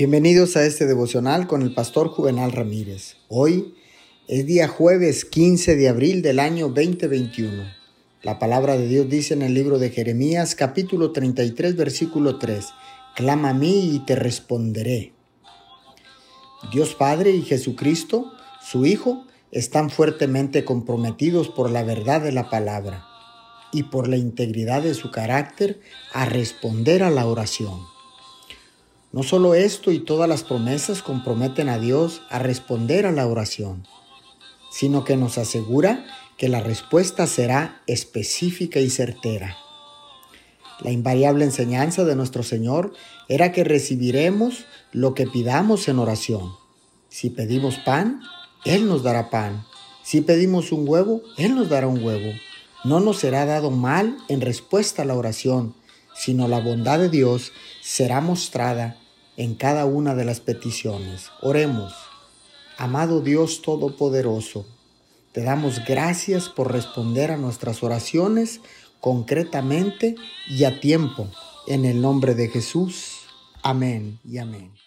Bienvenidos a este devocional con el pastor Juvenal Ramírez. Hoy es día jueves 15 de abril del año 2021. La palabra de Dios dice en el libro de Jeremías capítulo 33 versículo 3, Clama a mí y te responderé. Dios Padre y Jesucristo, su Hijo, están fuertemente comprometidos por la verdad de la palabra y por la integridad de su carácter a responder a la oración. No solo esto y todas las promesas comprometen a Dios a responder a la oración, sino que nos asegura que la respuesta será específica y certera. La invariable enseñanza de nuestro Señor era que recibiremos lo que pidamos en oración. Si pedimos pan, Él nos dará pan. Si pedimos un huevo, Él nos dará un huevo. No nos será dado mal en respuesta a la oración, sino la bondad de Dios será mostrada en cada una de las peticiones. Oremos. Amado Dios Todopoderoso, te damos gracias por responder a nuestras oraciones concretamente y a tiempo. En el nombre de Jesús. Amén y amén.